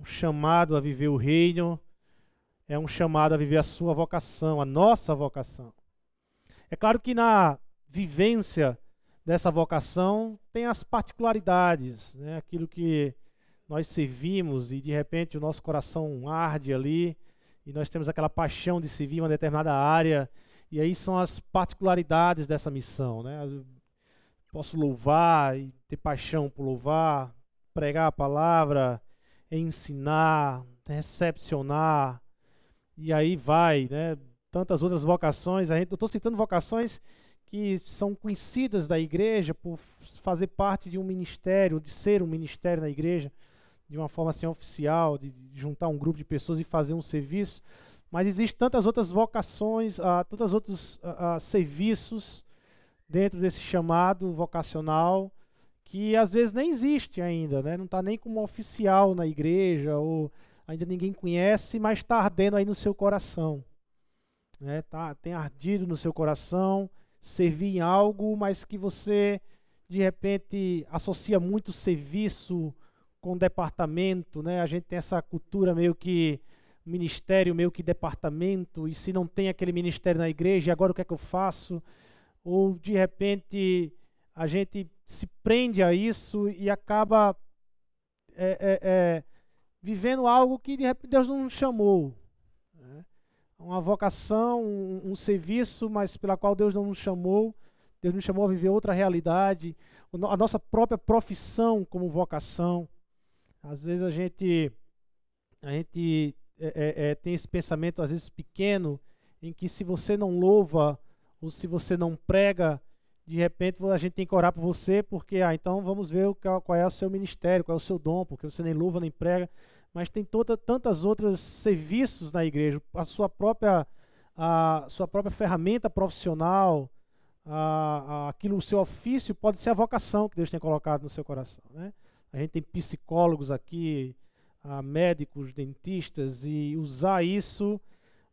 um chamado a viver o reino, é um chamado a viver a sua vocação, a nossa vocação. É claro que na vivência dessa vocação tem as particularidades, né? aquilo que nós servimos e de repente o nosso coração arde ali e nós temos aquela paixão de servir uma determinada área e aí são as particularidades dessa missão, né? Posso louvar e ter paixão por louvar, pregar a palavra, ensinar, recepcionar e aí vai, né? Tantas outras vocações, eu estou citando vocações que são conhecidas da igreja por fazer parte de um ministério, de ser um ministério na igreja, de uma forma assim oficial, de, juntar um grupo de pessoas e fazer um serviço. Mas existem tantas outras vocações, uh, tantos outros uh, uh, serviços dentro desse chamado vocacional que às vezes nem existe ainda, né? não está nem como oficial na igreja, ou ainda ninguém conhece, mas está ardendo aí no seu coração. Né? Tá, tem ardido no seu coração servir em algo, mas que você de repente associa muito serviço com departamento, né? A gente tem essa cultura meio que ministério, meio que departamento, e se não tem aquele ministério na igreja, agora o que é que eu faço? Ou de repente a gente se prende a isso e acaba é, é, é, vivendo algo que de repente Deus não chamou uma vocação, um, um, serviço, mas pela qual Deus não nos chamou. Deus nos chamou a viver outra realidade, a nossa própria profissão como vocação. Às vezes a gente, a gente é, é, é, tem esse pensamento, às vezes pequeno, em que se você não louva ou se você não prega, de repente a gente tem que orar por você, porque, ah, então vamos ver qual é o seu ministério, qual é o seu dom, porque você nem louva nem prega mas tem toda, tantas outros serviços na igreja, a sua própria, a sua própria ferramenta profissional, a, a, aquilo, o seu ofício pode ser a vocação que Deus tem colocado no seu coração. Né? A gente tem psicólogos aqui, a, médicos, dentistas, e usar isso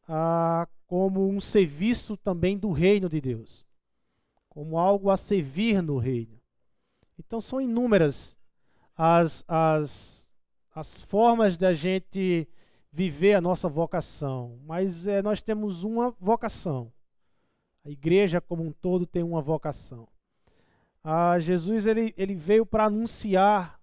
a, como um serviço também do reino de Deus, como algo a servir no reino. Então são inúmeras as, as as formas da gente viver a nossa vocação, mas é, nós temos uma vocação. A igreja como um todo tem uma vocação. Jesus ele, ele veio para anunciar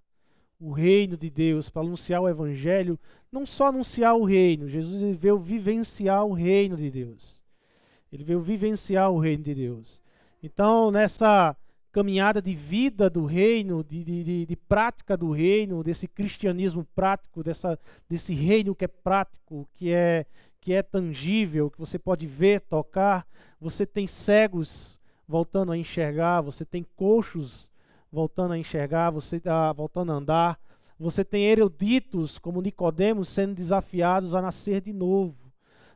o reino de Deus, para anunciar o evangelho, não só anunciar o reino, Jesus ele veio vivenciar o reino de Deus. Ele veio vivenciar o reino de Deus. Então, nessa caminhada de vida do reino, de, de, de, prática do reino, desse cristianismo prático, dessa, desse reino que é prático, que é, que é tangível, que você pode ver, tocar. Você tem cegos voltando a enxergar, você tem coxos voltando a enxergar, você está voltando a andar. Você tem eruditos como Nicodemos sendo desafiados a nascer de novo.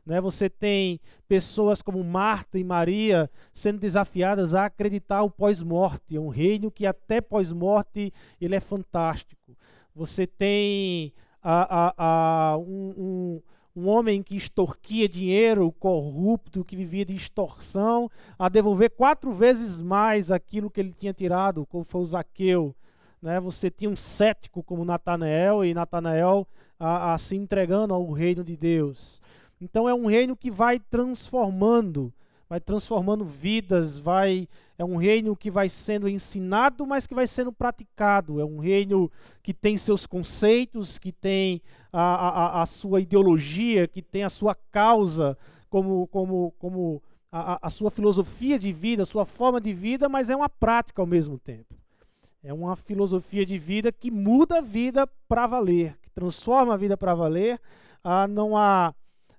Né? Você tem pessoas como Marta e Maria sendo desafiadas a acreditar o pós-morte, é um reino que até pós-morte ele é fantástico. Você tem a, a, a, um, um, um homem que extorquia dinheiro, corrupto, que vivia de extorsão, a devolver quatro vezes mais aquilo que ele tinha tirado, como foi o Zaqueu. Né? Você tinha um cético como Natanael, e Natanael a, a, se entregando ao reino de Deus. Então é um reino que vai transformando, vai transformando vidas, vai é um reino que vai sendo ensinado, mas que vai sendo praticado. É um reino que tem seus conceitos, que tem a, a, a sua ideologia, que tem a sua causa como, como, como a, a sua filosofia de vida, a sua forma de vida, mas é uma prática ao mesmo tempo. É uma filosofia de vida que muda a vida para valer, que transforma a vida para valer. Ah, não há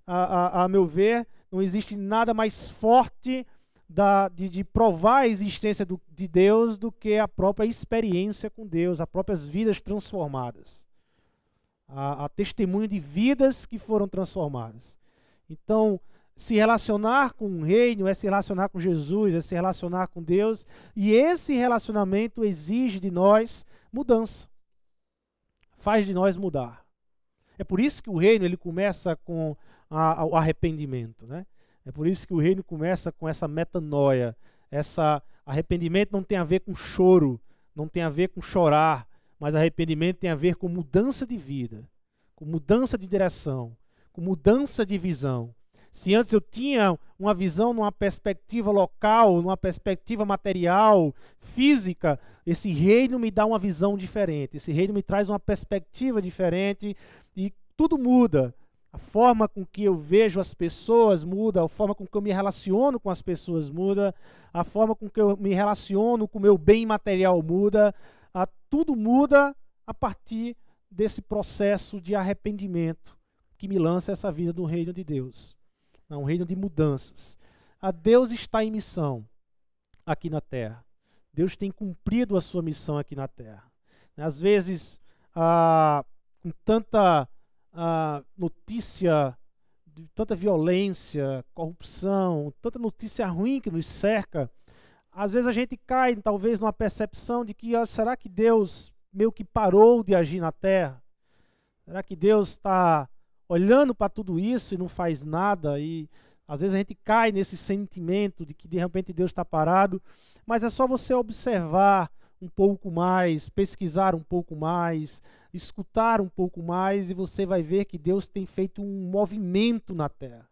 a, a, a meu ver, não existe nada mais forte da, de, de, provar a existência do, de Deus do que a própria experiência com Deus, as próprias vidas transformadas. A, a testemunho de vidas que foram transformadas. Então, se relacionar com o reino é se relacionar com Jesus, é se relacionar com Deus, e esse relacionamento exige de nós mudança. Faz de nós mudar. É por isso que o reino ele começa com ao arrependimento. Né? É por isso que o reino começa com essa metanoia. Essa arrependimento não tem a ver com choro, não tem a ver com chorar, mas arrependimento tem a ver com mudança de vida, com mudança de direção, com mudança de visão. Se antes eu tinha uma visão numa perspectiva local, numa perspectiva material, física, esse reino me dá uma visão diferente. Esse reino me traz uma perspectiva diferente e tudo muda. A forma com que eu vejo as pessoas muda, a forma com que eu me relaciono com as pessoas muda, a forma com que eu me relaciono com o meu bem material muda, a, tudo muda a partir desse processo de arrependimento que me lança essa vida do reino de Deus. Um reino de mudanças. A Deus está em missão aqui na terra. Deus tem cumprido a sua missão aqui na terra. Às vezes, ah, com tanta a notícia de tanta violência, corrupção, tanta notícia ruim que nos cerca, às vezes a gente cai talvez numa percepção de que será que Deus meio que parou de agir na terra? Será que Deus está olhando para tudo isso e não faz nada? E às vezes a gente cai nesse sentimento de que de repente Deus está parado, mas é só você observar um pouco mais, pesquisar um pouco mais, escutar um pouco mais e você vai ver que Deus tem feito um movimento na terra.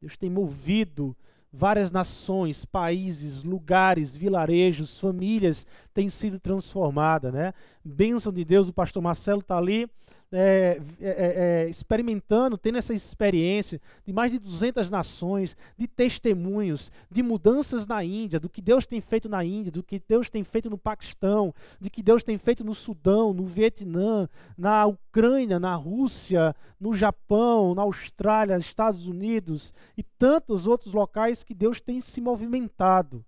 Deus tem movido várias nações, países, lugares, vilarejos, famílias têm sido transformadas, né? Bênção de Deus, o pastor Marcelo está ali é, é, é, é, experimentando, tendo essa experiência de mais de 200 nações, de testemunhos, de mudanças na Índia, do que Deus tem feito na Índia, do que Deus tem feito no Paquistão, de que Deus tem feito no Sudão, no Vietnã, na Ucrânia, na Rússia, no Japão, na Austrália, Estados Unidos e tantos outros locais que Deus tem se movimentado,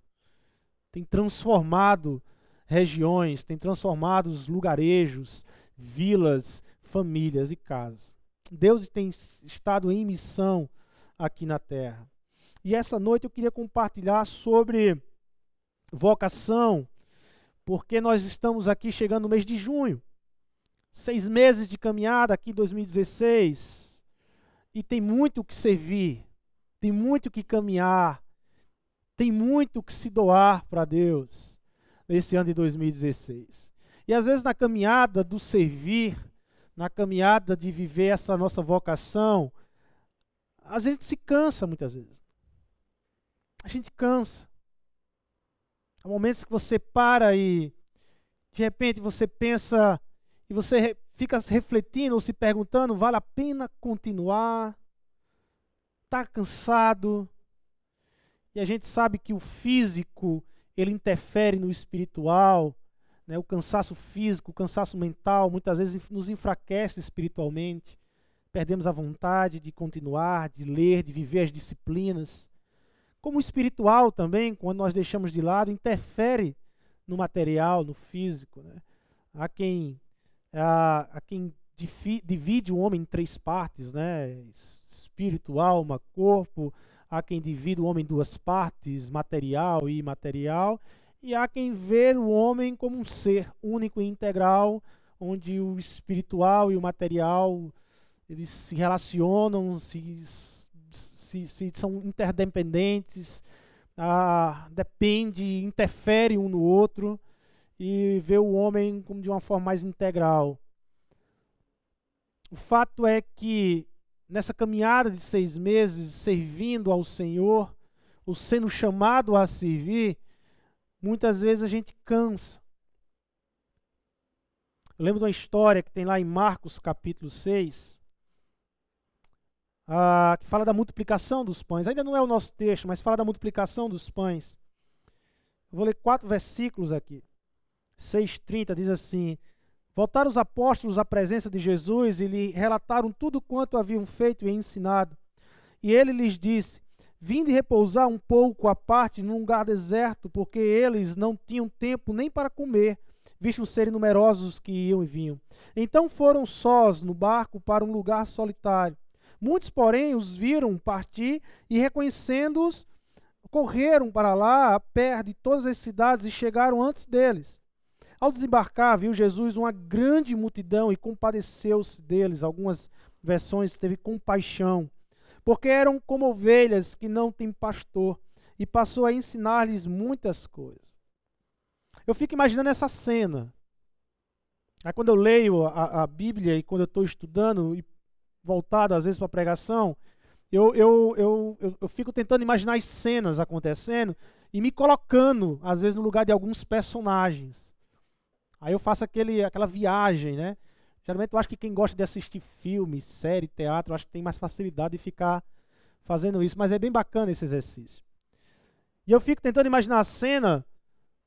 tem transformado regiões, tem transformado os lugarejos, vilas, famílias e casas. Deus tem estado em missão aqui na terra. E essa noite eu queria compartilhar sobre vocação, porque nós estamos aqui chegando no mês de junho. Seis meses de caminhada aqui 2016. E tem muito que servir, tem muito que caminhar, tem muito que se doar para Deus nesse ano de 2016. E às vezes na caminhada do servir, na caminhada de viver essa nossa vocação, a gente se cansa muitas vezes. A gente cansa. Há momentos que você para e de repente você pensa e você fica refletindo ou se perguntando: vale a pena continuar? Está cansado? E a gente sabe que o físico ele interfere no espiritual né, o cansaço físico, o cansaço mental, muitas vezes nos enfraquece espiritualmente. Perdemos a vontade de continuar, de ler, de viver as disciplinas. Como o espiritual também, quando nós deixamos de lado, interfere no material, no físico. Né? Há quem, há, há quem divide o homem em três partes, né? espírito, alma, corpo. Há quem divide o homem em duas partes, material e imaterial e há quem vê o homem como um ser único e integral, onde o espiritual e o material eles se relacionam, se, se, se são interdependentes, ah, depende, interfere um no outro e vê o homem como de uma forma mais integral. O fato é que nessa caminhada de seis meses, servindo ao Senhor, ou sendo chamado a servir, muitas vezes a gente cansa. Eu lembro de uma história que tem lá em Marcos capítulo 6, ah, que fala da multiplicação dos pães. Ainda não é o nosso texto, mas fala da multiplicação dos pães. Eu vou ler quatro versículos aqui. 6,30 diz assim: Voltaram os apóstolos à presença de Jesus e lhe relataram tudo quanto haviam feito e ensinado. E ele lhes disse: Vinde repousar um pouco à parte num lugar deserto, porque eles não tinham tempo nem para comer, visto serem numerosos que iam e vinham. Então foram sós no barco para um lugar solitário. Muitos, porém, os viram partir e, reconhecendo-os, correram para lá, a pé de todas as cidades, e chegaram antes deles. Ao desembarcar, viu Jesus uma grande multidão e compadeceu-se deles. Algumas versões teve compaixão porque eram como ovelhas que não têm pastor, e passou a ensinar-lhes muitas coisas. Eu fico imaginando essa cena. Aí quando eu leio a, a Bíblia e quando eu estou estudando, e voltado às vezes para a pregação, eu, eu, eu, eu, eu fico tentando imaginar as cenas acontecendo e me colocando, às vezes, no lugar de alguns personagens. Aí eu faço aquele, aquela viagem, né? Geralmente eu acho que quem gosta de assistir filme, série, teatro, acho que tem mais facilidade de ficar fazendo isso, mas é bem bacana esse exercício. E eu fico tentando imaginar a cena,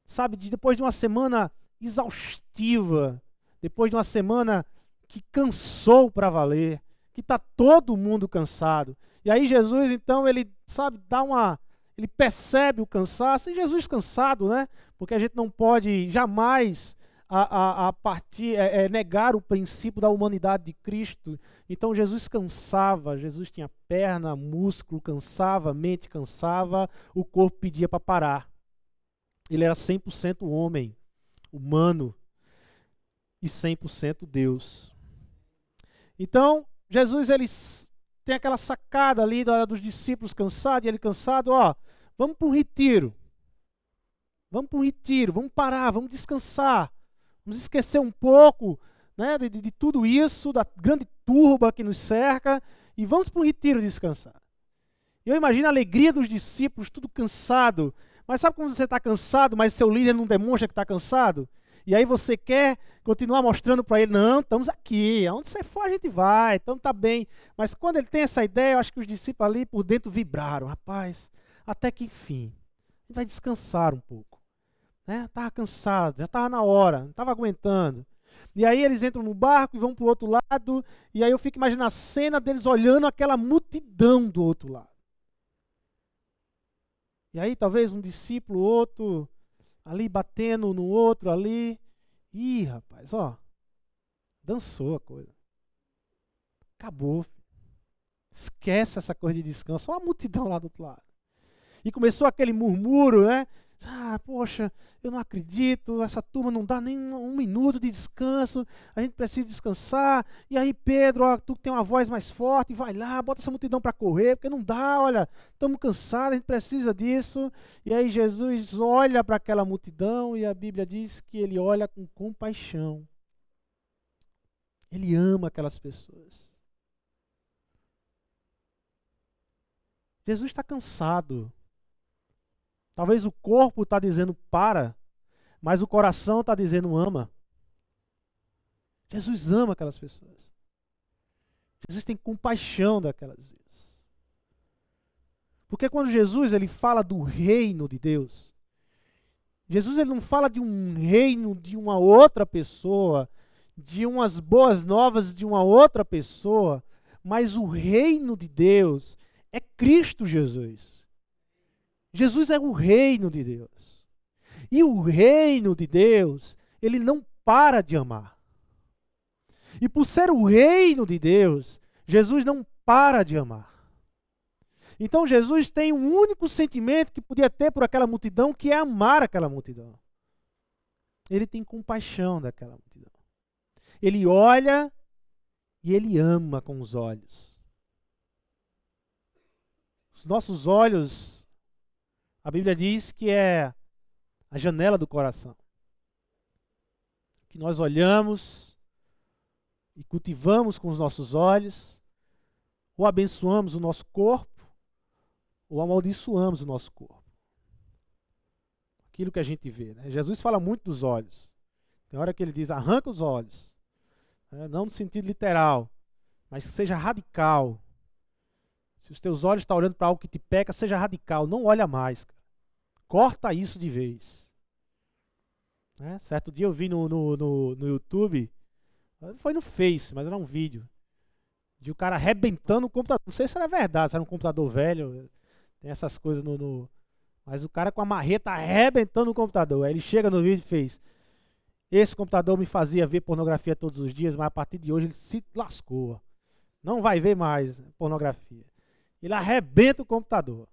sabe, de depois de uma semana exaustiva, depois de uma semana que cansou para valer, que está todo mundo cansado. E aí Jesus, então, ele, sabe, dá uma. Ele percebe o cansaço, e Jesus cansado, né? Porque a gente não pode jamais a, a, a partir, é, é, negar o princípio da humanidade de Cristo. Então Jesus cansava, Jesus tinha perna, músculo, cansava, mente cansava, o corpo pedia para parar. Ele era 100% homem, humano, e 100% Deus. Então, Jesus ele tem aquela sacada ali dos discípulos cansados, e ele cansado, ó, vamos para um retiro. Vamos para um retiro, vamos parar, vamos descansar. Vamos esquecer um pouco né, de, de tudo isso, da grande turba que nos cerca, e vamos para um retiro descansar. Eu imagino a alegria dos discípulos, tudo cansado. Mas sabe quando você está cansado, mas seu líder não demonstra que está cansado? E aí você quer continuar mostrando para ele, não, estamos aqui, aonde você for a gente vai, então está bem. Mas quando ele tem essa ideia, eu acho que os discípulos ali por dentro vibraram, rapaz, até que enfim, vai descansar um pouco. Né? Estava cansado, já estava na hora, não estava aguentando. E aí eles entram no barco e vão para o outro lado, e aí eu fico imaginando a cena deles olhando aquela multidão do outro lado. E aí talvez um discípulo, outro, ali batendo no outro ali. Ih, rapaz, ó. Dançou a coisa. Acabou. Esquece essa coisa de descanso. Olha a multidão lá do outro lado. E começou aquele murmúrio, né? Ah, poxa, eu não acredito, essa turma não dá nem um minuto de descanso, a gente precisa descansar. E aí, Pedro, ó, tu tem uma voz mais forte, vai lá, bota essa multidão para correr, porque não dá, olha, estamos cansados, a gente precisa disso. E aí Jesus olha para aquela multidão e a Bíblia diz que ele olha com compaixão. Ele ama aquelas pessoas. Jesus está cansado. Talvez o corpo está dizendo para, mas o coração está dizendo ama. Jesus ama aquelas pessoas. Jesus tem compaixão daquelas vezes. Porque quando Jesus ele fala do reino de Deus, Jesus ele não fala de um reino de uma outra pessoa, de umas boas novas de uma outra pessoa, mas o reino de Deus é Cristo Jesus. Jesus é o reino de Deus. E o reino de Deus, ele não para de amar. E por ser o reino de Deus, Jesus não para de amar. Então Jesus tem um único sentimento que podia ter por aquela multidão, que é amar aquela multidão. Ele tem compaixão daquela multidão. Ele olha e ele ama com os olhos. Os nossos olhos a Bíblia diz que é a janela do coração. Que nós olhamos e cultivamos com os nossos olhos, ou abençoamos o nosso corpo, ou amaldiçoamos o nosso corpo. Aquilo que a gente vê. Né? Jesus fala muito dos olhos. Tem hora que ele diz: arranca os olhos. Né? Não no sentido literal, mas que seja radical. Se os teus olhos estão olhando para algo que te peca, seja radical. Não olha mais. Cara. Corta isso de vez. Né? Certo dia eu vi no, no, no, no YouTube, foi no Face, mas era um vídeo, de o um cara arrebentando o computador. Não sei se era verdade, se era um computador velho, tem essas coisas no, no. Mas o cara com a marreta arrebentando o computador. Aí ele chega no vídeo e fez. Esse computador me fazia ver pornografia todos os dias, mas a partir de hoje ele se lascou. Não vai ver mais pornografia. Ele arrebenta o computador.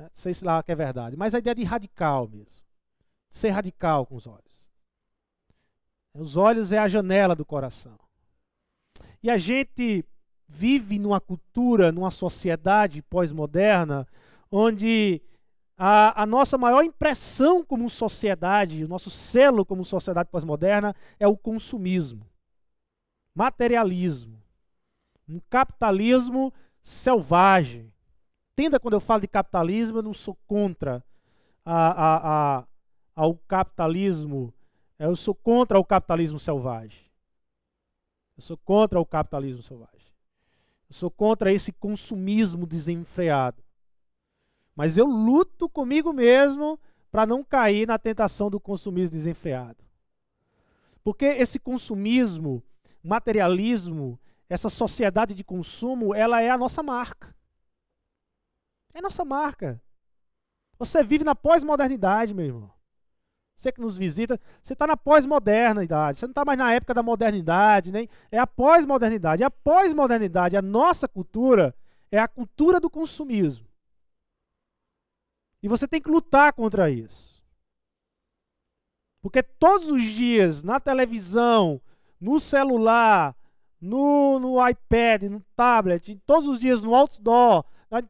Né? sei se lá que é verdade. Mas a ideia de radical mesmo. Ser radical com os olhos. Os olhos é a janela do coração. E a gente vive numa cultura, numa sociedade pós-moderna, onde a, a nossa maior impressão como sociedade, o nosso selo como sociedade pós-moderna é o consumismo, materialismo, um capitalismo selvagem. Entenda quando eu falo de capitalismo, eu não sou contra a, a, a, ao capitalismo, eu sou contra o capitalismo selvagem. Eu sou contra o capitalismo selvagem. Eu sou contra esse consumismo desenfreado. Mas eu luto comigo mesmo para não cair na tentação do consumismo desenfreado. Porque esse consumismo, materialismo, essa sociedade de consumo, ela é a nossa marca. É nossa marca. Você vive na pós-modernidade, meu irmão. Você que nos visita, você está na pós-modernidade. Você não está mais na época da modernidade, nem. É a pós-modernidade. A pós-modernidade, a nossa cultura, é a cultura do consumismo. E você tem que lutar contra isso. Porque todos os dias, na televisão, no celular, no, no iPad, no tablet, todos os dias no outdoor,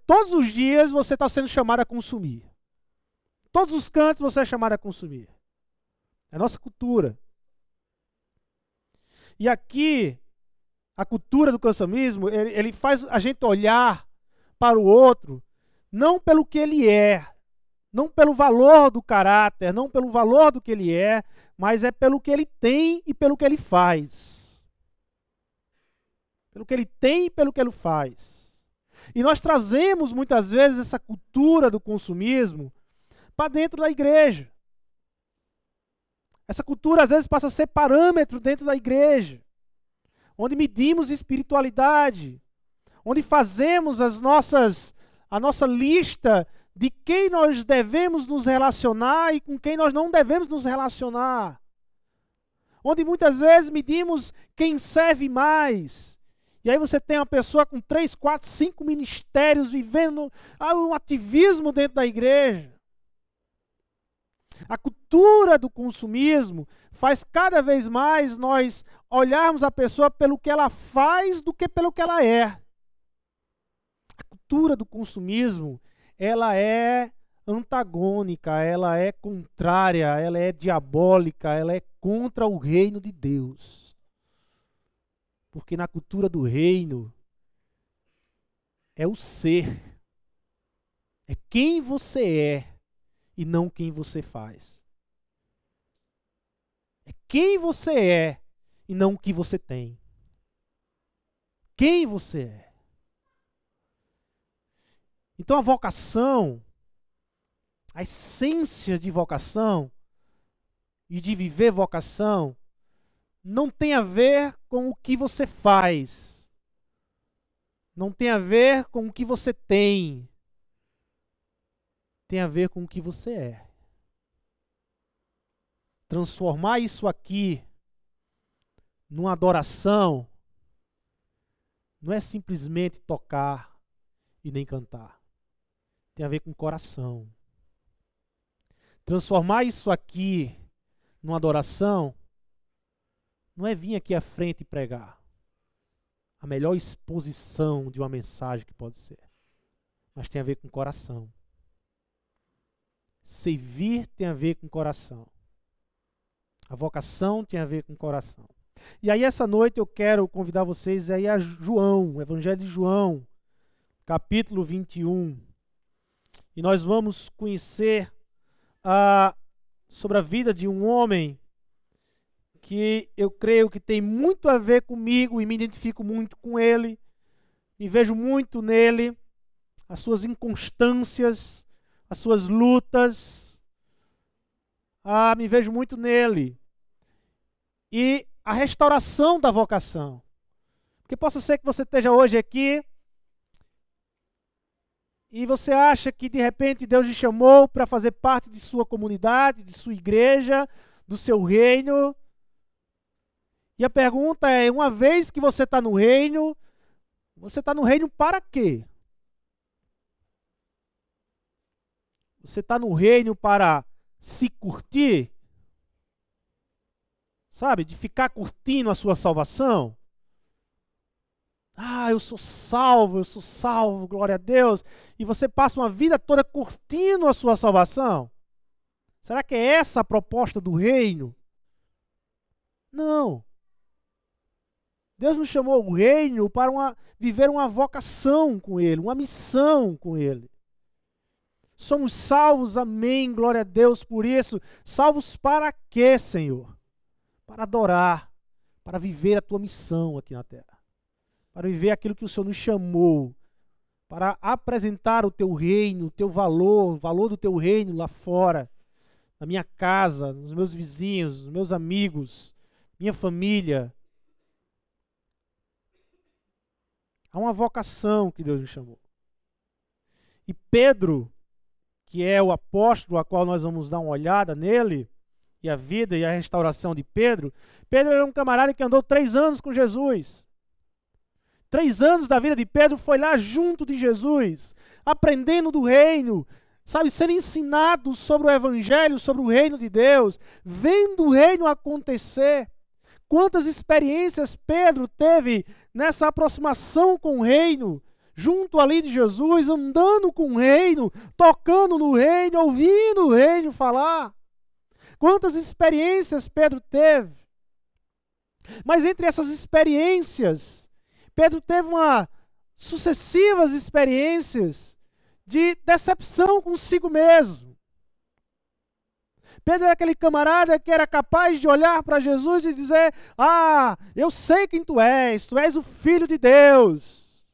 todos os dias você está sendo chamado a consumir. Todos os cantos você é chamado a consumir. É a nossa cultura. E aqui, a cultura do consumismo, ele, ele faz a gente olhar para o outro, não pelo que ele é, não pelo valor do caráter, não pelo valor do que ele é, mas é pelo que ele tem e pelo que ele faz. Pelo que ele tem e pelo que ele faz. E nós trazemos muitas vezes essa cultura do consumismo para dentro da igreja. Essa cultura às vezes passa a ser parâmetro dentro da igreja, onde medimos espiritualidade, onde fazemos as nossas a nossa lista de quem nós devemos nos relacionar e com quem nós não devemos nos relacionar. Onde muitas vezes medimos quem serve mais. E aí você tem uma pessoa com três, quatro, cinco ministérios vivendo ah, um ativismo dentro da igreja. A cultura do consumismo faz cada vez mais nós olharmos a pessoa pelo que ela faz do que pelo que ela é. A cultura do consumismo ela é antagônica, ela é contrária, ela é diabólica, ela é contra o reino de Deus. Porque na cultura do reino é o ser, é quem você é e não quem você faz. É quem você é e não o que você tem. Quem você é. Então a vocação, a essência de vocação e de viver vocação, não tem a ver com o que você faz, não tem a ver com o que você tem, tem a ver com o que você é. Transformar isso aqui numa adoração não é simplesmente tocar e nem cantar tem a ver com coração. Transformar isso aqui numa adoração não é vir aqui à frente e pregar. A melhor exposição de uma mensagem que pode ser. Mas tem a ver com coração. Servir tem a ver com coração. A vocação tem a ver com coração. E aí, essa noite, eu quero convidar vocês aí a João, o Evangelho de João, capítulo 21. E nós vamos conhecer uh, sobre a vida de um homem que eu creio que tem muito a ver comigo e me identifico muito com ele. Me vejo muito nele, as suas inconstâncias, as suas lutas. Ah, me vejo muito nele. E a restauração da vocação. Porque possa ser que você esteja hoje aqui e você acha que de repente Deus te chamou para fazer parte de sua comunidade, de sua igreja, do seu reino. E a pergunta é: uma vez que você está no reino, você está no reino para quê? Você está no reino para se curtir? Sabe, de ficar curtindo a sua salvação? Ah, eu sou salvo, eu sou salvo, glória a Deus. E você passa uma vida toda curtindo a sua salvação? Será que é essa a proposta do reino? Não. Deus nos chamou o reino para uma, viver uma vocação com Ele, uma missão com Ele. Somos salvos, amém, glória a Deus por isso. Salvos para quê, Senhor? Para adorar, para viver a tua missão aqui na terra, para viver aquilo que o Senhor nos chamou, para apresentar o teu reino, o teu valor, o valor do teu reino lá fora, na minha casa, nos meus vizinhos, nos meus amigos, minha família, Há uma vocação que Deus nos chamou. E Pedro, que é o apóstolo a qual nós vamos dar uma olhada nele, e a vida e a restauração de Pedro, Pedro era um camarada que andou três anos com Jesus. Três anos da vida de Pedro foi lá junto de Jesus, aprendendo do reino, sabe, sendo ensinado sobre o evangelho, sobre o reino de Deus, vendo o reino acontecer. Quantas experiências Pedro teve nessa aproximação com o reino, junto ali de Jesus, andando com o reino, tocando no reino, ouvindo o reino falar. Quantas experiências Pedro teve. Mas entre essas experiências, Pedro teve uma sucessivas experiências de decepção consigo mesmo. Pedro era aquele camarada que era capaz de olhar para Jesus e dizer: Ah, eu sei quem tu és, tu és o Filho de Deus.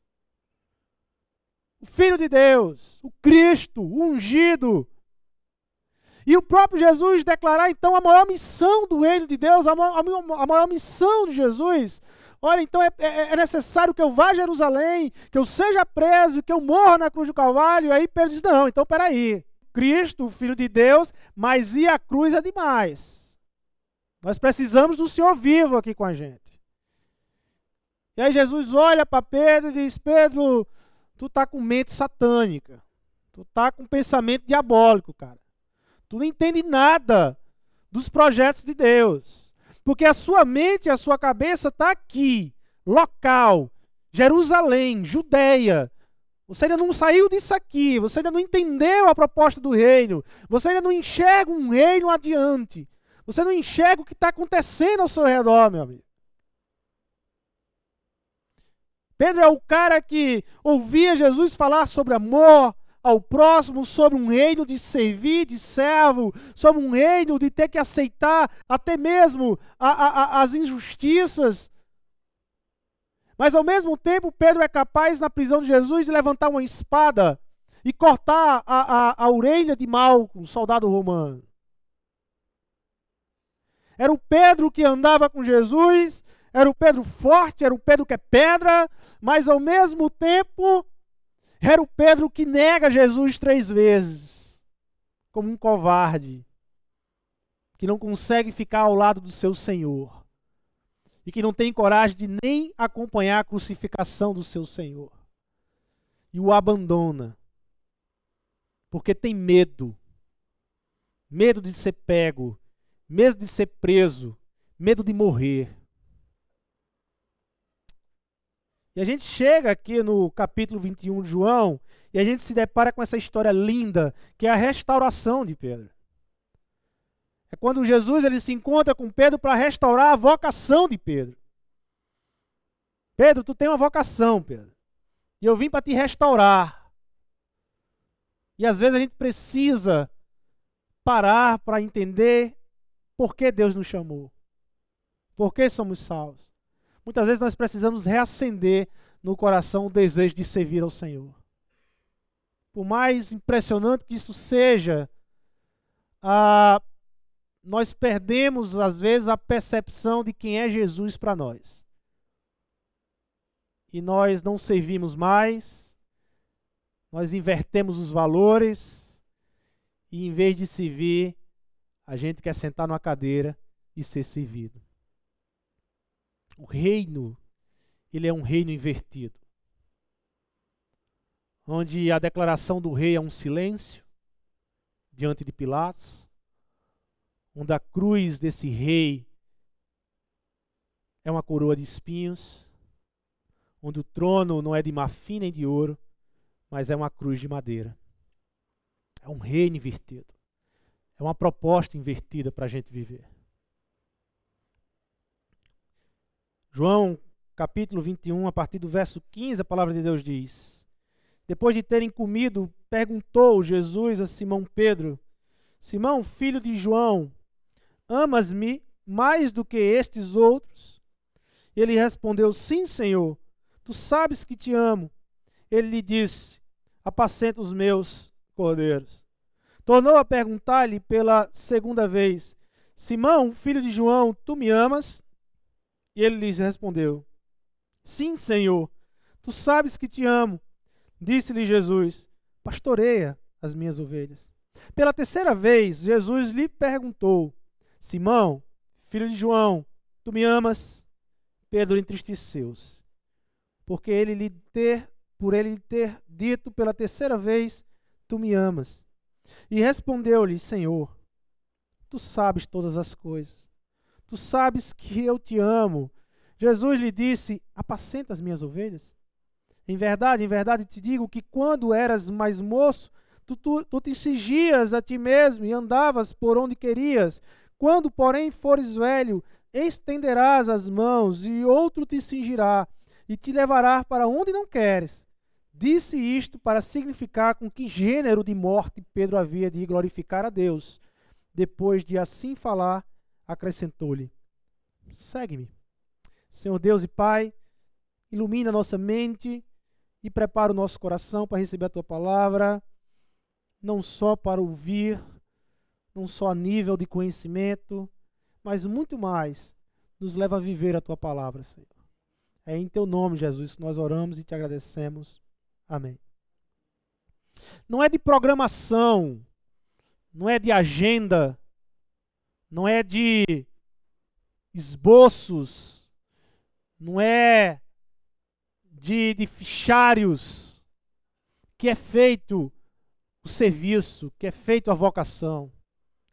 O Filho de Deus, o Cristo, o ungido. E o próprio Jesus declarar então a maior missão do reino de Deus, a maior, a maior missão de Jesus. Olha, então é, é, é, necessário que eu vá a Jerusalém, que eu seja preso, que eu morra na cruz do Calvário. Aí Pedro diz: Não, então peraí. Cristo, o Filho de Deus, mas ir à cruz é demais. Nós precisamos do Senhor vivo aqui com a gente. E aí Jesus olha para Pedro e diz: Pedro, tu tá com mente satânica. Tu tá com pensamento diabólico, cara. Tu não entende nada dos projetos de Deus. Porque a sua mente a sua cabeça tá aqui, local, Jerusalém, Judeia, você ainda não saiu disso aqui, você ainda não entendeu a proposta do reino, você ainda não enxerga um reino adiante, você não enxerga o que está acontecendo ao seu redor, meu amigo. Pedro é o cara que ouvia Jesus falar sobre amor ao próximo, sobre um reino de servir, de servo, sobre um reino de ter que aceitar até mesmo a, a, a, as injustiças mas ao mesmo tempo, Pedro é capaz, na prisão de Jesus, de levantar uma espada e cortar a, a, a orelha de Malco, um soldado romano. Era o Pedro que andava com Jesus, era o Pedro forte, era o Pedro que é pedra, mas ao mesmo tempo, era o Pedro que nega Jesus três vezes, como um covarde, que não consegue ficar ao lado do seu Senhor e que não tem coragem de nem acompanhar a crucificação do seu Senhor. E o abandona. Porque tem medo. Medo de ser pego, medo de ser preso, medo de morrer. E a gente chega aqui no capítulo 21 de João e a gente se depara com essa história linda, que é a restauração de Pedro. É quando Jesus ele se encontra com Pedro para restaurar a vocação de Pedro. Pedro, tu tem uma vocação, Pedro. E eu vim para te restaurar. E às vezes a gente precisa parar para entender por que Deus nos chamou. Por que somos salvos? Muitas vezes nós precisamos reacender no coração o desejo de servir ao Senhor. Por mais impressionante que isso seja, a nós perdemos, às vezes, a percepção de quem é Jesus para nós. E nós não servimos mais, nós invertemos os valores, e em vez de servir, a gente quer sentar numa cadeira e ser servido. O reino, ele é um reino invertido. Onde a declaração do rei é um silêncio diante de Pilatos onde a cruz desse rei é uma coroa de espinhos, onde o trono não é de marfim nem de ouro, mas é uma cruz de madeira. É um reino invertido. É uma proposta invertida para a gente viver. João capítulo 21, a partir do verso 15, a palavra de Deus diz: Depois de terem comido, perguntou Jesus a Simão Pedro: Simão, filho de João, amas-me mais do que estes outros? Ele respondeu: Sim, Senhor, tu sabes que te amo. Ele lhe disse: Apacenta os meus cordeiros. Tornou a perguntar-lhe pela segunda vez: Simão, filho de João, tu me amas? E ele lhes respondeu: Sim, Senhor, tu sabes que te amo. Disse-lhe Jesus: Pastoreia as minhas ovelhas. Pela terceira vez, Jesus lhe perguntou: Simão, filho de João, tu me amas? Pedro entristeceu-se, porque ele lhe ter, por ele lhe ter dito pela terceira vez: Tu me amas. E respondeu-lhe: Senhor, tu sabes todas as coisas. Tu sabes que eu te amo. Jesus lhe disse: Apacenta as minhas ovelhas. Em verdade, em verdade te digo que quando eras mais moço, tu, tu, tu te cingias a ti mesmo e andavas por onde querias. Quando, porém, fores velho, estenderás as mãos e outro te cingirá e te levará para onde não queres. Disse isto para significar com que gênero de morte Pedro havia de glorificar a Deus. Depois de assim falar, acrescentou-lhe: Segue-me. Senhor Deus e Pai, ilumina nossa mente e prepara o nosso coração para receber a tua palavra, não só para ouvir, não só nível de conhecimento, mas muito mais, nos leva a viver a tua palavra, Senhor. É em teu nome, Jesus, que nós oramos e te agradecemos. Amém. Não é de programação, não é de agenda, não é de esboços, não é de, de fichários que é feito o serviço, que é feito a vocação,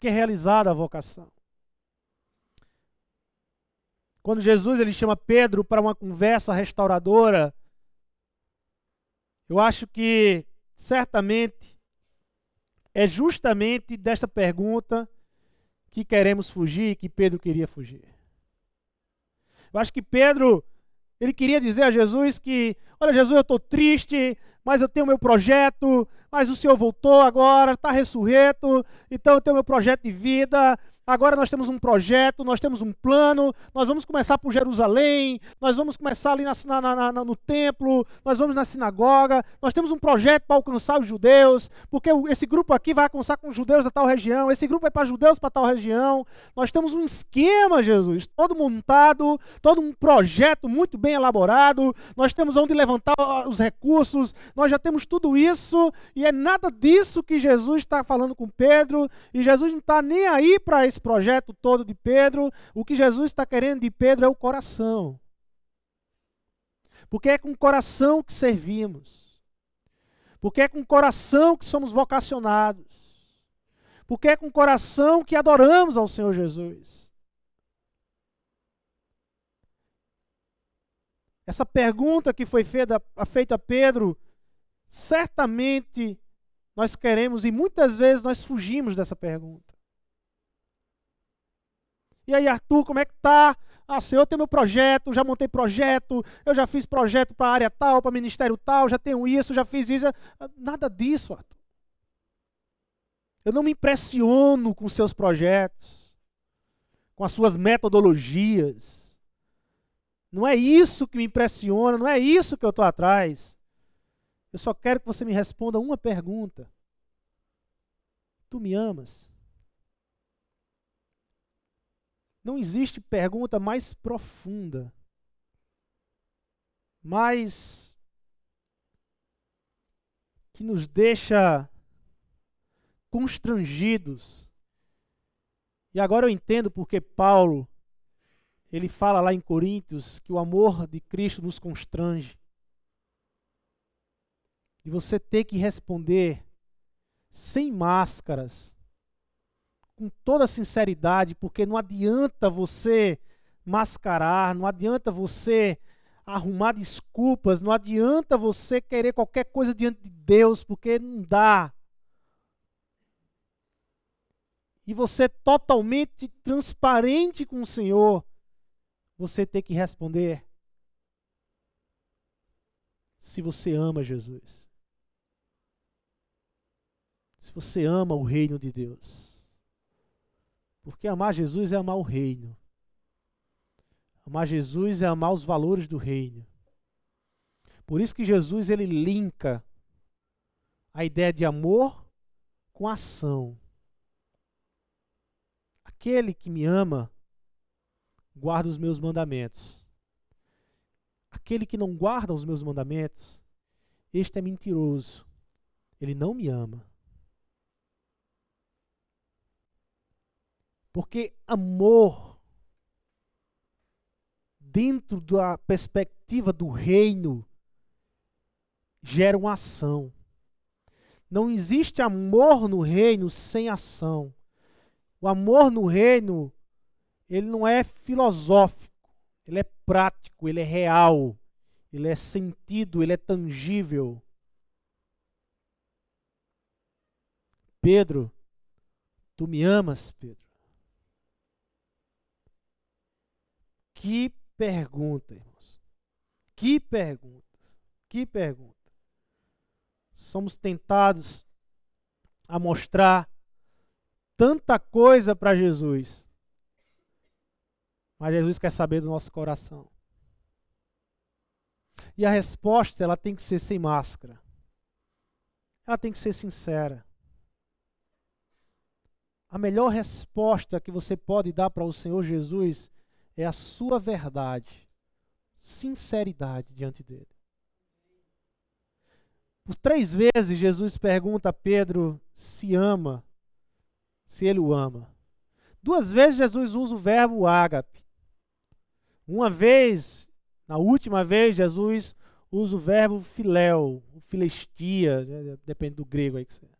que é realizada a vocação. Quando Jesus ele chama Pedro para uma conversa restauradora, eu acho que certamente é justamente dessa pergunta que queremos fugir, que Pedro queria fugir. Eu acho que Pedro, ele queria dizer a Jesus que, olha Jesus, eu estou triste, mas eu tenho meu projeto, mas o Senhor voltou agora, está ressurreto, então eu tenho meu projeto de vida, Agora nós temos um projeto, nós temos um plano, nós vamos começar por Jerusalém, nós vamos começar ali na, na, na, no templo, nós vamos na sinagoga, nós temos um projeto para alcançar os judeus, porque esse grupo aqui vai alcançar com judeus da tal região, esse grupo é para judeus para tal região. Nós temos um esquema, Jesus, todo montado, todo um projeto muito bem elaborado, nós temos onde levantar os recursos, nós já temos tudo isso, e é nada disso que Jesus está falando com Pedro, e Jesus não está nem aí para esse projeto todo de Pedro, o que Jesus está querendo de Pedro é o coração. Porque é com o coração que servimos. Porque é com o coração que somos vocacionados. Porque é com o coração que adoramos ao Senhor Jesus. Essa pergunta que foi feita, feita a Pedro, certamente nós queremos e muitas vezes nós fugimos dessa pergunta. E aí, Arthur, como é que tá? Ah, Senhor, eu tenho meu projeto, já montei projeto, eu já fiz projeto para área tal, para ministério tal, já tenho isso, já fiz isso. Ah, nada disso, Arthur. Eu não me impressiono com seus projetos, com as suas metodologias. Não é isso que me impressiona, não é isso que eu estou atrás. Eu só quero que você me responda uma pergunta. Tu me amas? Não existe pergunta mais profunda, mais que nos deixa constrangidos. E agora eu entendo porque Paulo ele fala lá em Coríntios que o amor de Cristo nos constrange. E você ter que responder sem máscaras, com toda sinceridade, porque não adianta você mascarar, não adianta você arrumar desculpas, não adianta você querer qualquer coisa diante de Deus, porque não dá. E você totalmente transparente com o Senhor, você tem que responder se você ama Jesus. Se você ama o reino de Deus. Porque amar Jesus é amar o reino. Amar Jesus é amar os valores do reino. Por isso que Jesus ele linka a ideia de amor com ação. Aquele que me ama guarda os meus mandamentos. Aquele que não guarda os meus mandamentos, este é mentiroso. Ele não me ama. Porque amor dentro da perspectiva do reino, gera uma ação. Não existe amor no reino sem ação. O amor no reino, ele não é filosófico, ele é prático, ele é real, ele é sentido, ele é tangível. Pedro, tu me amas, Pedro? Que pergunta, irmãos. Que perguntas. Que pergunta. Somos tentados a mostrar tanta coisa para Jesus. Mas Jesus quer saber do nosso coração. E a resposta, ela tem que ser sem máscara. Ela tem que ser sincera. A melhor resposta que você pode dar para o Senhor Jesus é a sua verdade, sinceridade diante dele. Por três vezes Jesus pergunta a Pedro se ama, se ele o ama. Duas vezes Jesus usa o verbo ágape. Uma vez, na última vez, Jesus usa o verbo filéu, filestia, né, depende do grego aí que você.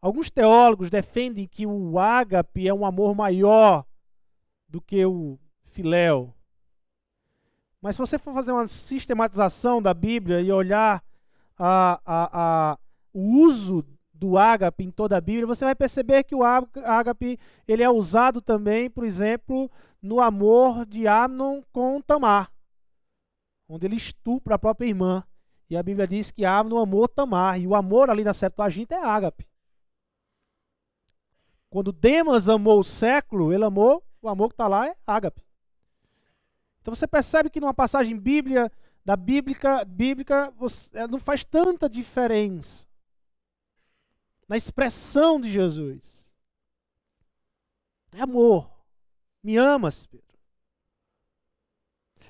Alguns teólogos defendem que o ágape é um amor maior do que o filéu. Mas se você for fazer uma sistematização da Bíblia e olhar a, a, a, o uso do ágape em toda a Bíblia, você vai perceber que o ágape ele é usado também, por exemplo, no amor de Amnon com Tamar, onde ele estupra a própria irmã. E a Bíblia diz que Amnon amou Tamar, e o amor ali na Septuaginta é ágape. Quando Demas amou o século, ele amou, o amor que está lá é ágape. Então você percebe que numa passagem bíblia, da bíblica, bíblica você, não faz tanta diferença na expressão de Jesus. É amor. Me amas, Pedro.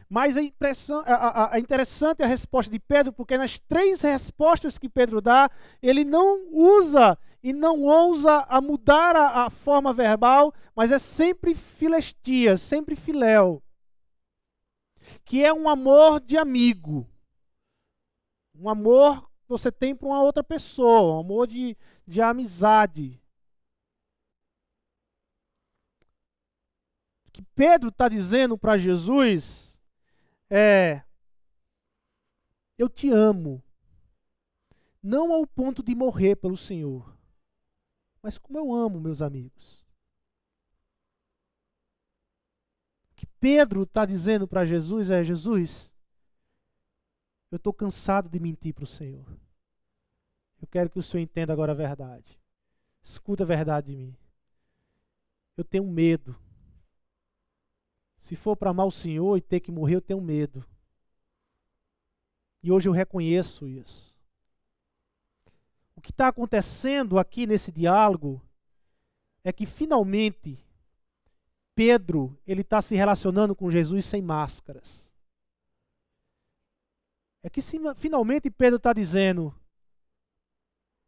Mas impressão, a, a, a interessante é a resposta de Pedro, porque nas três respostas que Pedro dá, ele não usa e não ousa a mudar a, a forma verbal, mas é sempre filestia, sempre filéu. Que é um amor de amigo. Um amor que você tem para uma outra pessoa, um amor de, de amizade. Que Pedro está dizendo para Jesus é: Eu te amo, não ao ponto de morrer pelo Senhor, mas como eu amo meus amigos. O que Pedro está dizendo para Jesus é: Jesus, eu estou cansado de mentir para o Senhor. Eu quero que o Senhor entenda agora a verdade. Escuta a verdade de mim. Eu tenho medo. Se for para amar o Senhor e ter que morrer, eu tenho medo. E hoje eu reconheço isso. O que está acontecendo aqui nesse diálogo é que finalmente Pedro ele está se relacionando com Jesus sem máscaras. É que finalmente Pedro está dizendo: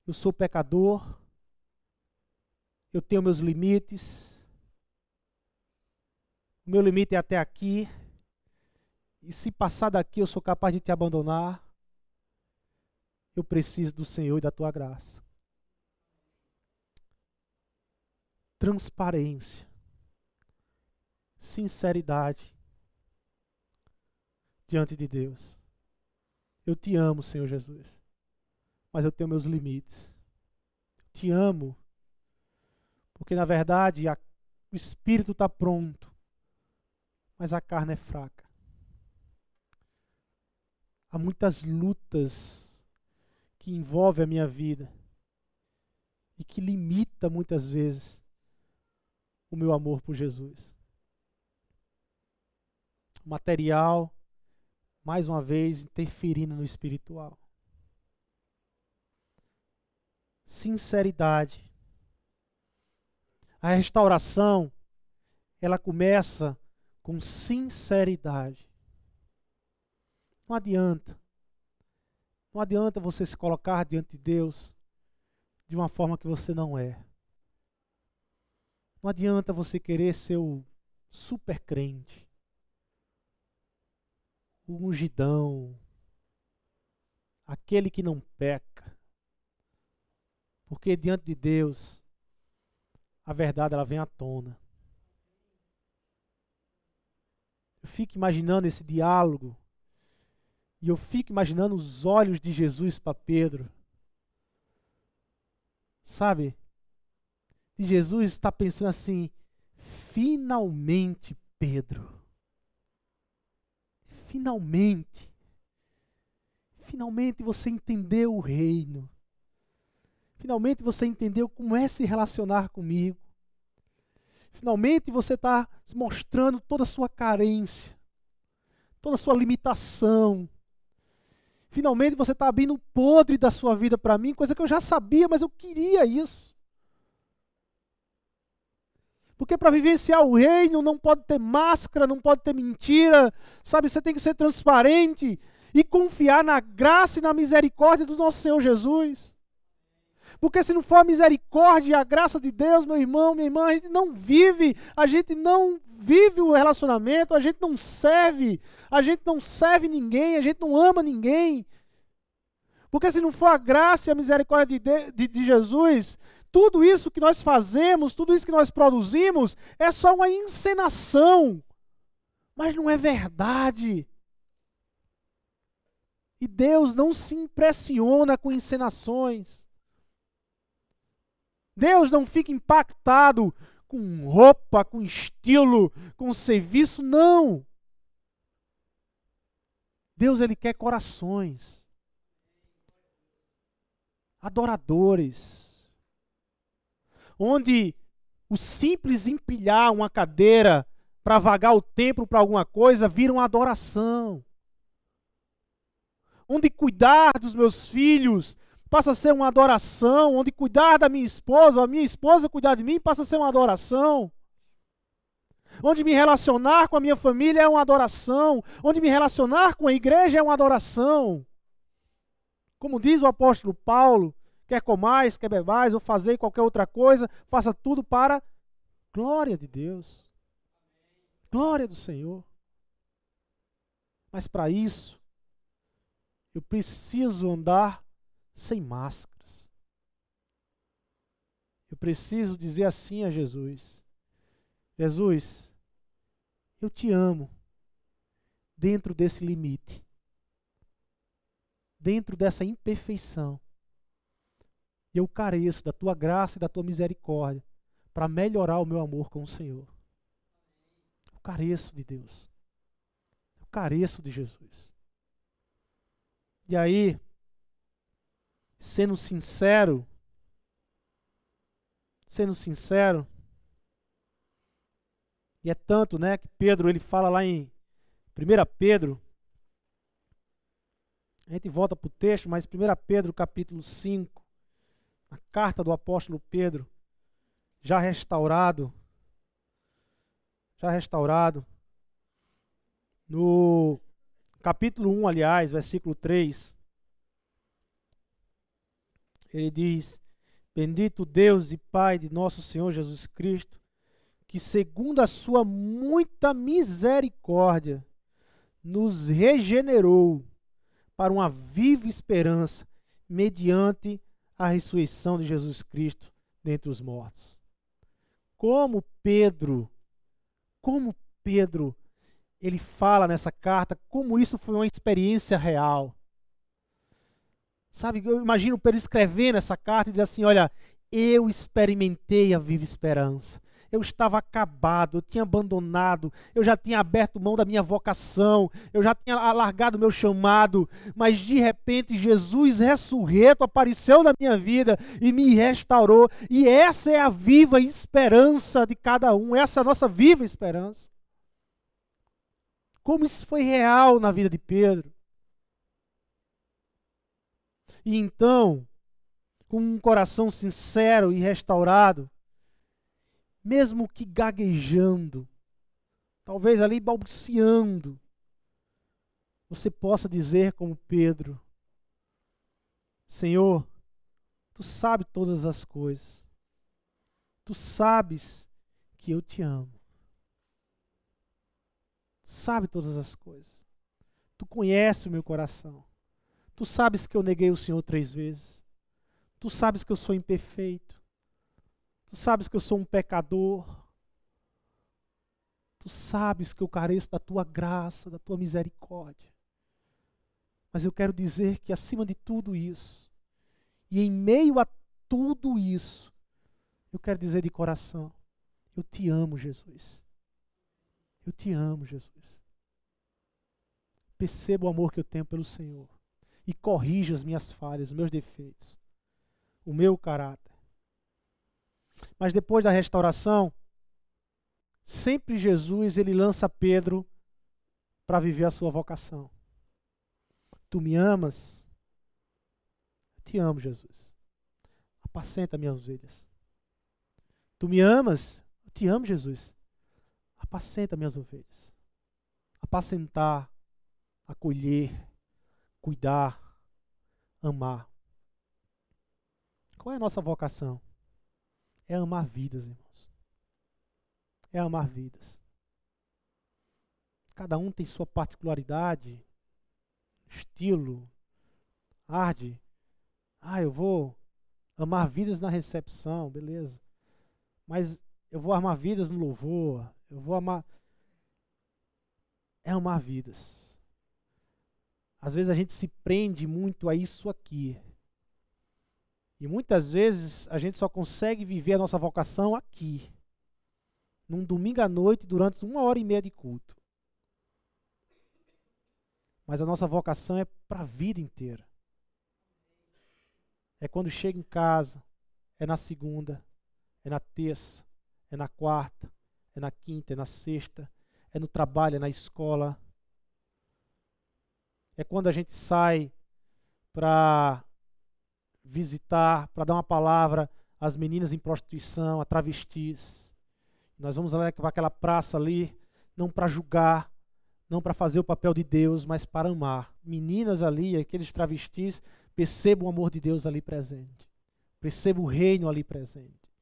eu sou pecador, eu tenho meus limites, o meu limite é até aqui, e se passar daqui eu sou capaz de te abandonar eu preciso do Senhor e da tua graça. Transparência, sinceridade. diante de Deus. Eu te amo, Senhor Jesus, mas eu tenho meus limites. Te amo, porque na verdade a, o espírito está pronto, mas a carne é fraca. Há muitas lutas que envolvem a minha vida e que limita muitas vezes o meu amor por Jesus. O material, mais uma vez, interferindo no espiritual. Sinceridade. A restauração, ela começa com sinceridade. Não adianta. Não adianta você se colocar diante de Deus de uma forma que você não é. Não adianta você querer ser o super crente, o ungidão, aquele que não peca. Porque diante de Deus, a verdade ela vem à tona. Eu fico imaginando esse diálogo e eu fico imaginando os olhos de Jesus para Pedro. Sabe? E Jesus está pensando assim: finalmente, Pedro. Finalmente. Finalmente você entendeu o reino. Finalmente você entendeu como é se relacionar comigo. Finalmente você está mostrando toda a sua carência, toda a sua limitação, Finalmente você está abrindo o podre da sua vida para mim, coisa que eu já sabia, mas eu queria isso. Porque para vivenciar o reino não pode ter máscara, não pode ter mentira, sabe? Você tem que ser transparente e confiar na graça e na misericórdia do nosso Senhor Jesus. Porque se não for a misericórdia e a graça de Deus, meu irmão, minha irmã, a gente não vive, a gente não vive o relacionamento, a gente não serve, a gente não serve ninguém, a gente não ama ninguém. Porque se não for a graça e a misericórdia de, de, de Jesus, tudo isso que nós fazemos, tudo isso que nós produzimos, é só uma encenação. Mas não é verdade. E Deus não se impressiona com encenações. Deus não fica impactado com roupa, com estilo, com serviço, não. Deus ele quer corações adoradores. Onde o simples empilhar uma cadeira para vagar o templo para alguma coisa vira uma adoração. Onde cuidar dos meus filhos passa a ser uma adoração, onde cuidar da minha esposa, a minha esposa cuidar de mim, passa a ser uma adoração. Onde me relacionar com a minha família é uma adoração, onde me relacionar com a igreja é uma adoração. Como diz o apóstolo Paulo, quer comais, quer bebais, ou fazer qualquer outra coisa, faça tudo para glória de Deus. Glória do Senhor. Mas para isso, eu preciso andar sem máscaras. Eu preciso dizer assim a Jesus: Jesus, eu te amo dentro desse limite, dentro dessa imperfeição. E eu careço da tua graça e da tua misericórdia para melhorar o meu amor com o Senhor. Eu careço de Deus. Eu careço de Jesus. E aí, sendo sincero, sendo sincero, e é tanto, né, que Pedro ele fala lá em 1 Pedro, a gente volta para o texto, mas 1 Pedro capítulo 5, a carta do apóstolo Pedro, já restaurado, já restaurado, no capítulo 1, aliás, versículo 3, ele diz: Bendito Deus e Pai de nosso Senhor Jesus Cristo, que segundo a sua muita misericórdia nos regenerou para uma viva esperança mediante a ressurreição de Jesus Cristo dentre os mortos. Como Pedro, como Pedro ele fala nessa carta como isso foi uma experiência real. Sabe, eu imagino Pedro escrevendo essa carta e dizer assim: Olha, eu experimentei a viva esperança. Eu estava acabado, eu tinha abandonado, eu já tinha aberto mão da minha vocação, eu já tinha alargado o meu chamado, mas de repente Jesus ressurreto apareceu na minha vida e me restaurou. E essa é a viva esperança de cada um, essa é a nossa viva esperança. Como isso foi real na vida de Pedro. E então, com um coração sincero e restaurado, mesmo que gaguejando, talvez ali balbuciando, você possa dizer como Pedro: Senhor, tu sabes todas as coisas, tu sabes que eu te amo, tu sabes todas as coisas, tu conheces o meu coração. Tu sabes que eu neguei o Senhor três vezes. Tu sabes que eu sou imperfeito. Tu sabes que eu sou um pecador. Tu sabes que eu careço da tua graça, da tua misericórdia. Mas eu quero dizer que acima de tudo isso, e em meio a tudo isso, eu quero dizer de coração: eu te amo, Jesus. Eu te amo, Jesus. Perceba o amor que eu tenho pelo Senhor e corrija as minhas falhas, os meus defeitos, o meu caráter. Mas depois da restauração, sempre Jesus ele lança Pedro para viver a sua vocação. Tu me amas? Eu te amo, Jesus. Apacenta minhas ovelhas. Tu me amas? Eu te amo, Jesus. Apacenta minhas ovelhas. Apacentar, acolher, cuidar, amar. Qual é a nossa vocação? É amar vidas, irmãos. É amar vidas. Cada um tem sua particularidade, estilo, arde. Ah, eu vou amar vidas na recepção, beleza. Mas eu vou amar vidas no louvor. Eu vou amar. É amar vidas. Às vezes a gente se prende muito a isso aqui. E muitas vezes a gente só consegue viver a nossa vocação aqui. Num domingo à noite, durante uma hora e meia de culto. Mas a nossa vocação é para a vida inteira. É quando chega em casa, é na segunda, é na terça, é na quarta, é na quinta, é na sexta, é no trabalho, é na escola, é quando a gente sai para visitar, para dar uma palavra às meninas em prostituição, a travestis. Nós vamos lá para aquela praça ali, não para julgar, não para fazer o papel de Deus, mas para amar. Meninas ali, aqueles travestis, percebam o amor de Deus ali presente. Percebam o reino ali presente.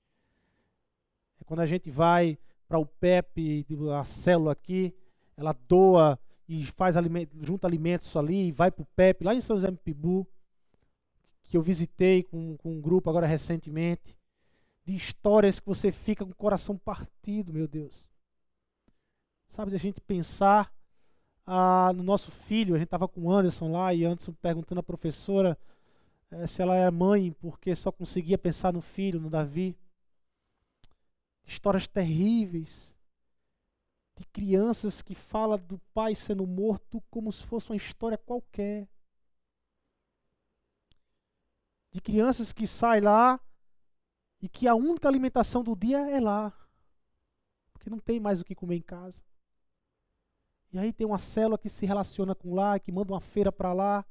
É quando a gente vai para o PEP, a célula aqui, ela doa e faz alimento, junta alimentos ali, vai para o PEP, lá em São José Pibu, que eu visitei com, com um grupo agora recentemente, de histórias que você fica com o coração partido, meu Deus. Sabe, a gente pensar ah, no nosso filho, a gente estava com o Anderson lá, e Anderson perguntando à professora eh, se ela era mãe, porque só conseguia pensar no filho, no Davi. Histórias terríveis de crianças que fala do pai sendo morto como se fosse uma história qualquer. De crianças que saem lá e que a única alimentação do dia é lá. Porque não tem mais o que comer em casa. E aí tem uma célula que se relaciona com lá, que manda uma feira para lá,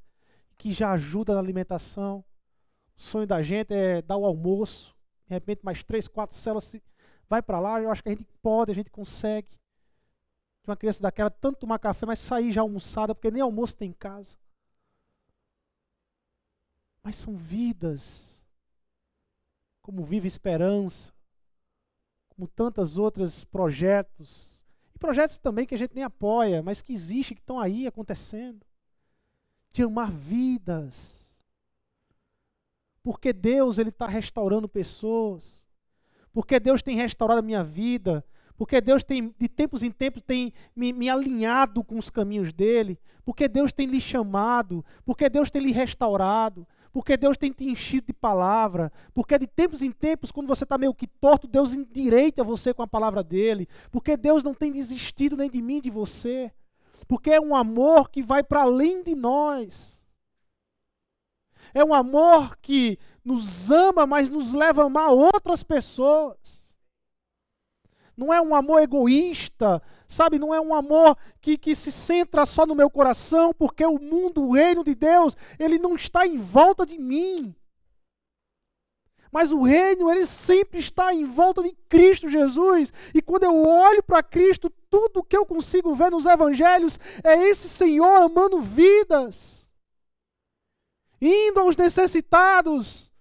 que já ajuda na alimentação. O sonho da gente é dar o almoço. De repente, mais três, quatro células vai para lá. Eu acho que a gente pode, a gente consegue uma criança daquela tanto tomar café, mas sair já almoçada, porque nem almoço tem em casa. Mas são vidas, como Viva Esperança, como tantos outros projetos, e projetos também que a gente nem apoia, mas que existem, que estão aí acontecendo, de amar vidas. Porque Deus ele está restaurando pessoas, porque Deus tem restaurado a minha vida, porque Deus tem, de tempos em tempos, tem me, me, alinhado com os caminhos dele, porque Deus tem lhe chamado, porque Deus tem lhe restaurado, porque Deus tem te enchido de palavra, porque de tempos em tempos, quando você está meio que torto, Deus endireita você com a palavra dele, porque Deus não tem desistido nem de mim, de você, porque é um amor que vai para além de nós. É um amor que nos ama, mas nos leva a amar outras pessoas não é um amor egoísta, sabe? Não é um amor que, que se centra só no meu coração, porque o mundo, o reino de Deus, ele não está em volta de mim. Mas o reino, ele sempre está em volta de Cristo Jesus. E quando eu olho para Cristo, tudo que eu consigo ver nos evangelhos é esse Senhor amando vidas, indo aos necessitados,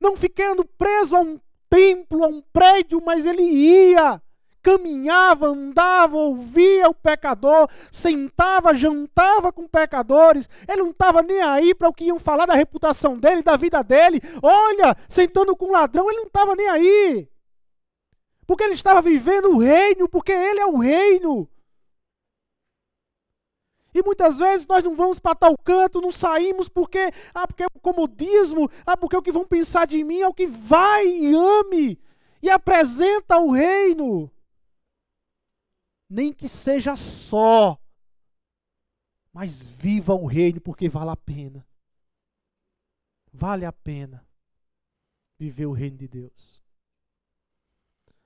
não ficando preso a um templo, a um prédio, mas ele ia, caminhava, andava, ouvia o pecador, sentava, jantava com pecadores. Ele não estava nem aí para o que iam falar da reputação dele, da vida dele. Olha, sentando com ladrão, ele não estava nem aí. Porque ele estava vivendo o reino, porque ele é o reino. E muitas vezes nós não vamos para tal canto, não saímos porque, ah, porque é o comodismo, ah, porque o que vão pensar de mim é o que vai e ame e apresenta o reino. Nem que seja só, mas viva o reino porque vale a pena. Vale a pena viver o reino de Deus.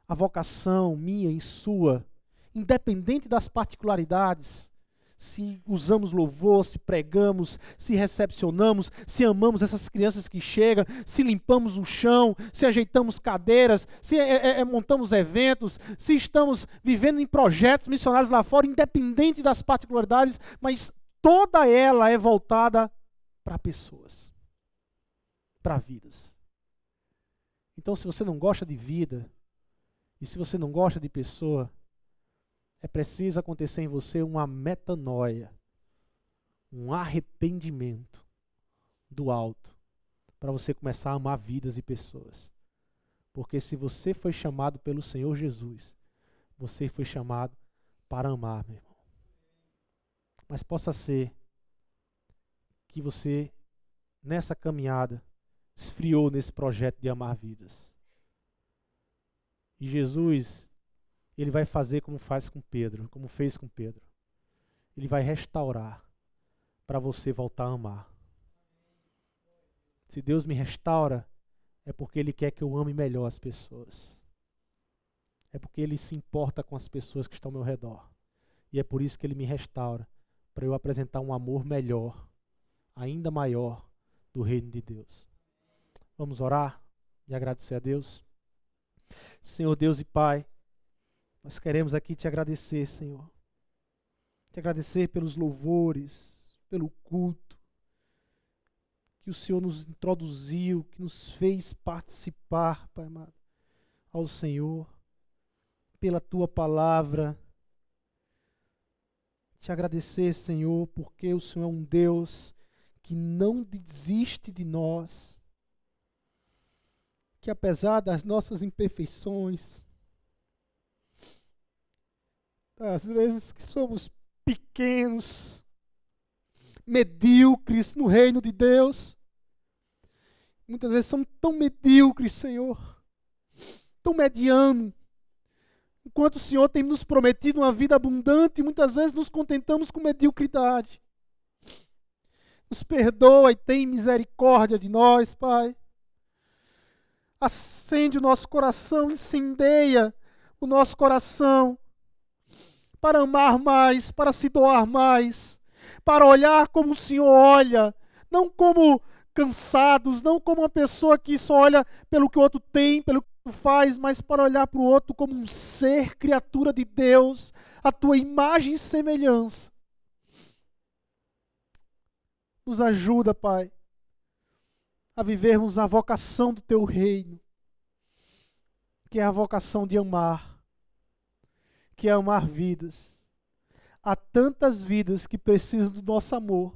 A vocação minha e sua, independente das particularidades, se usamos louvor, se pregamos, se recepcionamos, se amamos essas crianças que chegam, se limpamos o chão, se ajeitamos cadeiras, se é, é, é, montamos eventos, se estamos vivendo em projetos missionários lá fora, independente das particularidades, mas toda ela é voltada para pessoas, para vidas. Então, se você não gosta de vida, e se você não gosta de pessoa, é preciso acontecer em você uma metanoia, um arrependimento do alto, para você começar a amar vidas e pessoas. Porque se você foi chamado pelo Senhor Jesus, você foi chamado para amar, meu irmão. Mas possa ser que você, nessa caminhada, esfriou nesse projeto de amar vidas. E Jesus ele vai fazer como faz com Pedro, como fez com Pedro. Ele vai restaurar para você voltar a amar. Se Deus me restaura, é porque Ele quer que eu ame melhor as pessoas. É porque Ele se importa com as pessoas que estão ao meu redor. E é por isso que Ele me restaura, para eu apresentar um amor melhor, ainda maior, do reino de Deus. Vamos orar e agradecer a Deus. Senhor Deus e Pai. Nós queremos aqui te agradecer, Senhor. Te agradecer pelos louvores, pelo culto que o Senhor nos introduziu, que nos fez participar, Pai amado, ao Senhor, pela tua palavra. Te agradecer, Senhor, porque o Senhor é um Deus que não desiste de nós, que apesar das nossas imperfeições, às vezes que somos pequenos, medíocres no reino de Deus. Muitas vezes somos tão medíocres, Senhor, tão mediano. Enquanto o Senhor tem nos prometido uma vida abundante, muitas vezes nos contentamos com mediocridade. Nos perdoa e tem misericórdia de nós, Pai. Acende o nosso coração, incendeia o nosso coração para amar mais, para se doar mais, para olhar como o Senhor olha, não como cansados, não como uma pessoa que só olha pelo que o outro tem, pelo que o outro faz, mas para olhar para o outro como um ser, criatura de Deus, a tua imagem e semelhança. Nos ajuda, Pai, a vivermos a vocação do teu reino, que é a vocação de amar que é amar vidas. Há tantas vidas que precisam do nosso amor.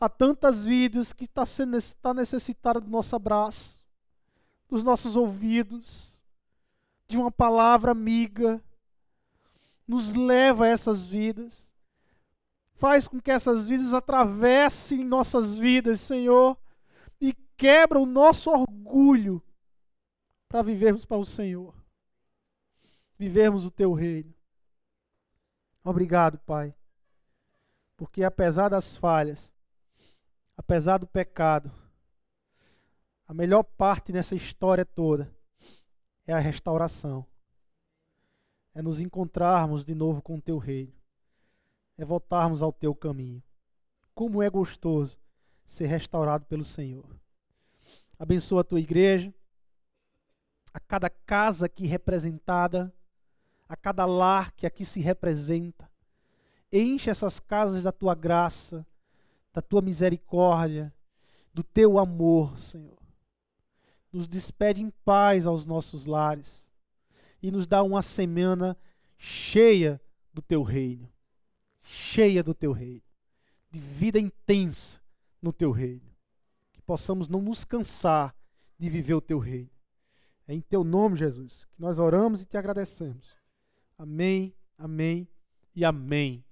Há tantas vidas que estão tá, tá necessitadas do nosso abraço, dos nossos ouvidos, de uma palavra amiga. Nos leva a essas vidas. Faz com que essas vidas atravessem nossas vidas, Senhor, e quebra o nosso orgulho para vivermos para o Senhor. Vivermos o teu reino. Obrigado, Pai. Porque apesar das falhas, apesar do pecado, a melhor parte nessa história toda é a restauração. É nos encontrarmos de novo com o teu reino. É voltarmos ao teu caminho. Como é gostoso ser restaurado pelo Senhor. Abençoa a tua igreja, a cada casa aqui representada, a cada lar que aqui se representa. Enche essas casas da tua graça, da tua misericórdia, do teu amor, Senhor nos despede em paz aos nossos lares e nos dá uma semana cheia do teu reino, cheia do teu reino, de vida intensa no teu reino. Que possamos não nos cansar de viver o teu reino. É em teu nome, Jesus, que nós oramos e te agradecemos. Amém, amém e amém.